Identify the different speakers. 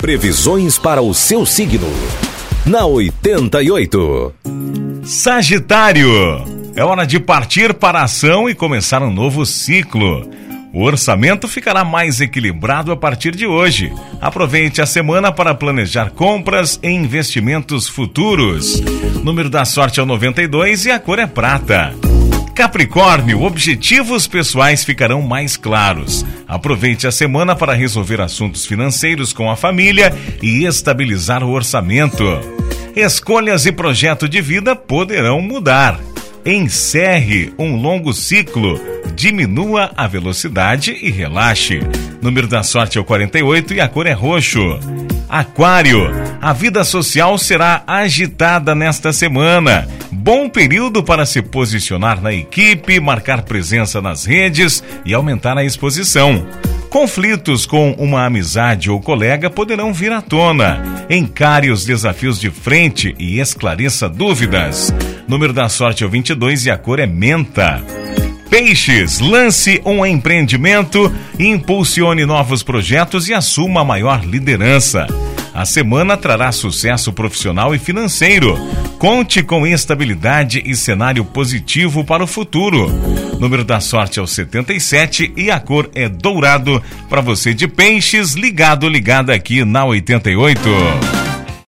Speaker 1: Previsões para o seu signo. Na 88.
Speaker 2: Sagitário. É hora de partir para a ação e começar um novo ciclo. O orçamento ficará mais equilibrado a partir de hoje. Aproveite a semana para planejar compras e investimentos futuros. Número da sorte é o 92 e a cor é prata. Capricórnio, objetivos pessoais ficarão mais claros. Aproveite a semana para resolver assuntos financeiros com a família e estabilizar o orçamento. Escolhas e projeto de vida poderão mudar. Encerre um longo ciclo, diminua a velocidade e relaxe. Número da sorte é o 48 e a cor é roxo. Aquário, a vida social será agitada nesta semana. Bom período para se posicionar na equipe, marcar presença nas redes e aumentar a exposição. Conflitos com uma amizade ou colega poderão vir à tona. Encare os desafios de frente e esclareça dúvidas. Número da sorte é o 22 e a cor é menta. Peixes, lance um empreendimento, impulsione novos projetos e assuma maior liderança. A semana trará sucesso profissional e financeiro. Conte com estabilidade e cenário positivo para o futuro. Número da sorte é o 77 e a cor é dourado para você de peixes ligado ligada aqui na 88.